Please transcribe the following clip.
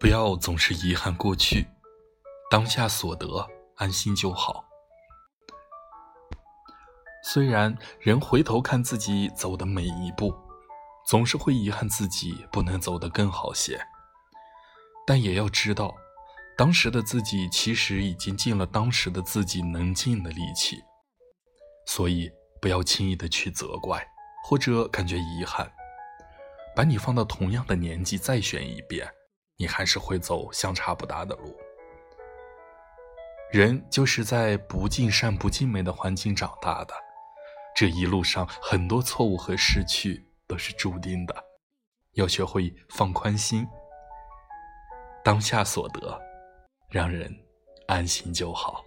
不要总是遗憾过去，当下所得，安心就好。虽然人回头看自己走的每一步，总是会遗憾自己不能走得更好些，但也要知道，当时的自己其实已经尽了当时的自己能尽的力气，所以不要轻易的去责怪或者感觉遗憾。把你放到同样的年纪再选一遍，你还是会走相差不大的路。人就是在不尽善不尽美的环境长大的。这一路上，很多错误和失去都是注定的，要学会放宽心，当下所得，让人安心就好。